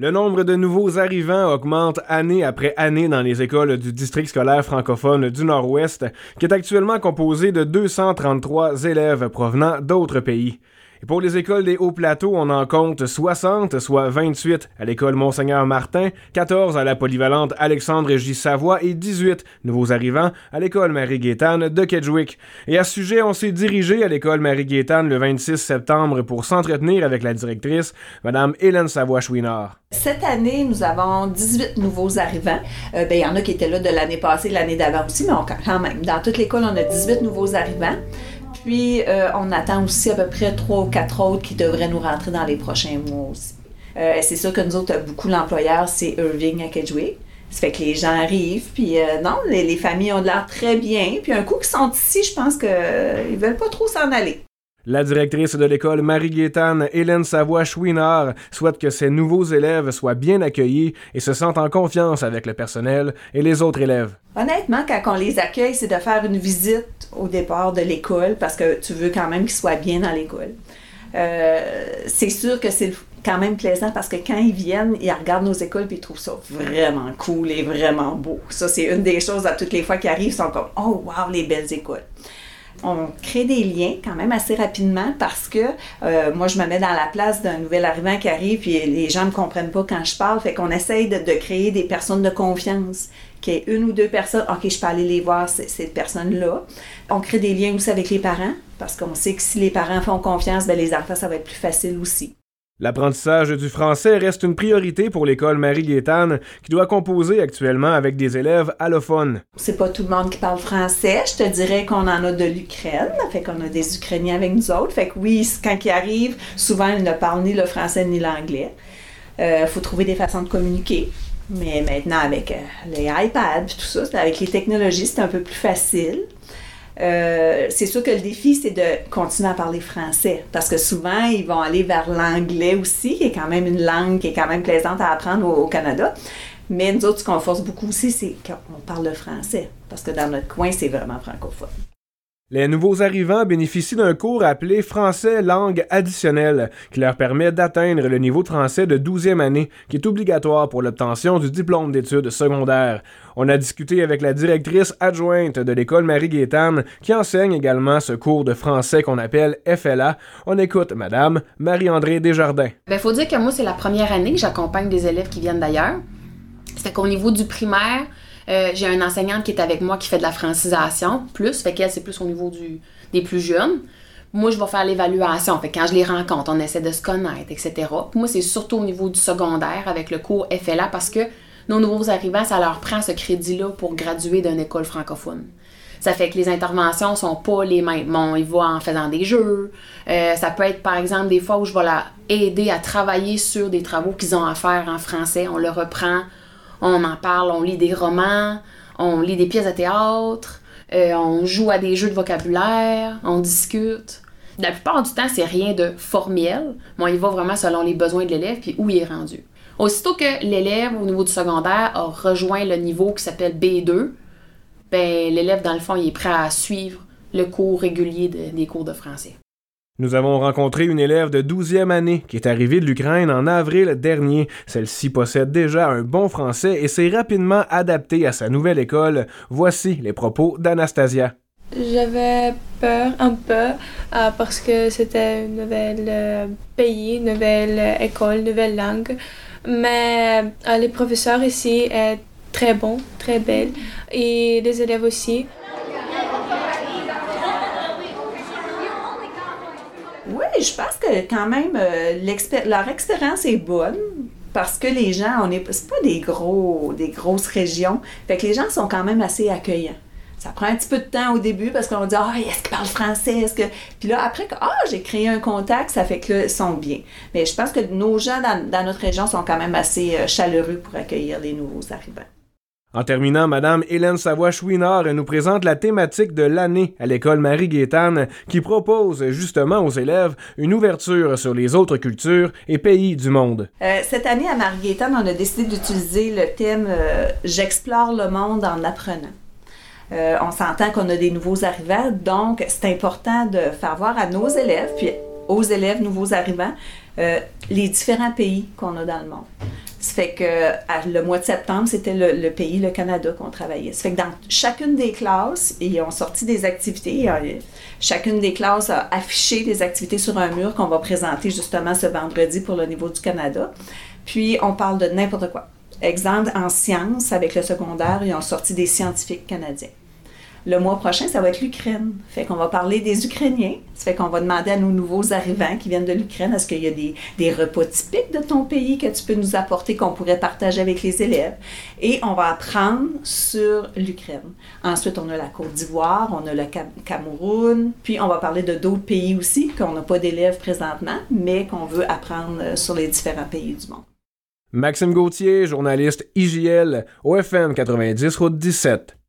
Le nombre de nouveaux arrivants augmente année après année dans les écoles du district scolaire francophone du Nord-Ouest, qui est actuellement composé de 233 élèves provenant d'autres pays. Et pour les écoles des Hauts Plateaux, on en compte 60, soit 28 à l'école Monseigneur Martin, 14 à la polyvalente Alexandre J. Savoie et 18 nouveaux arrivants à l'école Marie-Gaétane de Kedgewick. Et à ce sujet, on s'est dirigé à l'école Marie-Gaétane le 26 septembre pour s'entretenir avec la directrice, Madame Hélène Savoie-Chouinard. Cette année, nous avons 18 nouveaux arrivants. Euh, ben, il y en a qui étaient là de l'année passée, l'année d'avant aussi, mais quand même, dans toute l'école, on a 18 nouveaux arrivants. Puis, euh, on attend aussi à peu près trois ou quatre autres qui devraient nous rentrer dans les prochains mois aussi. Euh, c'est sûr que nous autres, beaucoup l'employeur, c'est Irving à. Ça fait que les gens arrivent, puis euh, non, les, familles ont de l'air très bien. Puis un coup qu'ils sont ici, je pense qu'ils ne veulent pas trop s'en aller. La directrice de l'école Marie-Gaétane, Hélène Savoie-Chouinard, souhaite que ces nouveaux élèves soient bien accueillis et se sentent en confiance avec le personnel et les autres élèves. Honnêtement, quand on les accueille, c'est de faire une visite au départ de l'école parce que tu veux quand même qu'ils soient bien dans l'école. Euh, c'est sûr que c'est quand même plaisant parce que quand ils viennent, ils regardent nos écoles et ils trouvent ça vraiment cool et vraiment beau. Ça, c'est une des choses à toutes les fois qu'ils arrivent, ils sont comme Oh, wow, les belles écoles on crée des liens quand même assez rapidement parce que euh, moi, je me mets dans la place d'un nouvel arrivant qui arrive, puis les gens ne me comprennent pas quand je parle. Fait qu'on essaye de, créer des personnes de confiance, qu'il y ait une ou deux personnes, OK, je peux aller les voir, ces personnes-là. On crée des liens aussi avec les parents parce qu'on sait que si les parents font confiance, ben, les enfants, ça va être plus facile aussi. L'apprentissage du français reste une priorité pour l'école Marie-Gaétane, qui doit composer actuellement avec des élèves allophones. C'est pas tout le monde qui parle français. Je te dirais qu'on en a de l'Ukraine, fait qu'on a des Ukrainiens avec nous autres. Fait que oui, quand ils arrivent, souvent ils ne parlent ni le français ni l'anglais. Il euh, faut trouver des façons de communiquer. Mais maintenant, avec euh, les iPads tout ça, avec les technologies, c'est un peu plus facile. Euh, c'est sûr que le défi, c'est de continuer à parler français parce que souvent, ils vont aller vers l'anglais aussi, qui est quand même une langue qui est quand même plaisante à apprendre au, Canada. Mais nous autres, ce qu'on force beaucoup aussi, c'est qu'on parle le français parce que dans notre coin, c'est vraiment francophone. Les nouveaux arrivants bénéficient d'un cours appelé Français langue additionnelle, qui leur permet d'atteindre le niveau de français de 12e année, qui est obligatoire pour l'obtention du diplôme d'études secondaires. On a discuté avec la directrice adjointe de l'école Marie-Gaétane, qui enseigne également ce cours de français qu'on appelle FLA. On écoute Madame Marie-André Desjardins. Il ben, faut dire que moi, c'est la première année que j'accompagne des élèves qui viennent d'ailleurs. C'est qu'au niveau du primaire, euh, j'ai une enseignante qui est avec moi qui fait de la francisation, plus, fait qu'elle, c'est plus au niveau du, des plus jeunes. Moi, je vais faire l'évaluation. Fait quand je les rencontre, on essaie de se connaître, etc. moi, c'est surtout au niveau du secondaire avec le cours FLA parce que nos nouveaux arrivants, ça leur prend ce crédit-là pour graduer d'une école francophone. Ça fait que les interventions sont pas les mêmes. Bon, ils vont en faisant des jeux. Euh, ça peut être, par exemple, des fois où je vais la aider à travailler sur des travaux qu'ils ont à faire en français. On le reprend, on en parle, on lit des romans, on lit des pièces de théâtre, euh, on joue à des jeux de vocabulaire, on discute. La plupart du temps, c'est rien de formel, mais il va vraiment selon les besoins de l'élève puis où il est rendu. Aussitôt que l'élève au niveau du secondaire a rejoint le niveau qui s'appelle B2, ben, l'élève, dans le fond, il est prêt à suivre le cours régulier des cours de français. Nous avons rencontré une élève de 12e année qui est arrivée de l'Ukraine en avril dernier. Celle-ci possède déjà un bon français et s'est rapidement adaptée à sa nouvelle école. Voici les propos d'Anastasia. J'avais peur un peu euh, parce que c'était un nouvel euh, pays, une nouvelle école, une nouvelle langue. Mais euh, les professeurs ici sont très bons, très belles et les élèves aussi. Je pense que quand même, euh, leur expérience est bonne parce que les gens, on est, pas des gros, des grosses régions, fait que les gens sont quand même assez accueillants. Ça prend un petit peu de temps au début parce qu'on dit ah est-ce qu'ils parlent français? Est-ce que puis là après ah j'ai créé un contact ça fait que ils sont bien. Mais je pense que nos gens dans, dans notre région sont quand même assez euh, chaleureux pour accueillir les nouveaux arrivants. En terminant, Madame Hélène Savoie-Chouinard nous présente la thématique de l'année à l'école Marie-Gaétane qui propose justement aux élèves une ouverture sur les autres cultures et pays du monde. Euh, cette année à Marie-Gaétane, on a décidé d'utiliser le thème euh, J'explore le monde en apprenant. Euh, on s'entend qu'on a des nouveaux arrivants, donc c'est important de faire voir à nos élèves, puis aux élèves nouveaux arrivants, les différents pays qu'on a dans le monde. Ça fait que le mois de septembre, c'était le, pays, le Canada, qu'on travaillait. Ça fait que dans chacune des classes, ils ont sorti des activités. Chacune des classes a affiché des activités sur un mur qu'on va présenter justement ce vendredi pour le niveau du Canada. Puis, on parle de n'importe quoi. Exemple, en sciences, avec le secondaire, ils ont sorti des scientifiques canadiens. Le mois prochain, ça va être l'Ukraine. Fait qu'on va parler des Ukrainiens. Ça fait qu'on va demander à nos nouveaux arrivants qui viennent de l'Ukraine, est-ce qu'il y a des, des, repas typiques de ton pays que tu peux nous apporter, qu'on pourrait partager avec les élèves? Et on va apprendre sur l'Ukraine. Ensuite, on a la Côte d'Ivoire, on a le Cameroun, puis on va parler de d'autres pays aussi qu'on n'a pas d'élèves présentement, mais qu'on veut apprendre sur les différents pays du monde. Maxime Gauthier, journaliste IGL, OFM 90, route 17.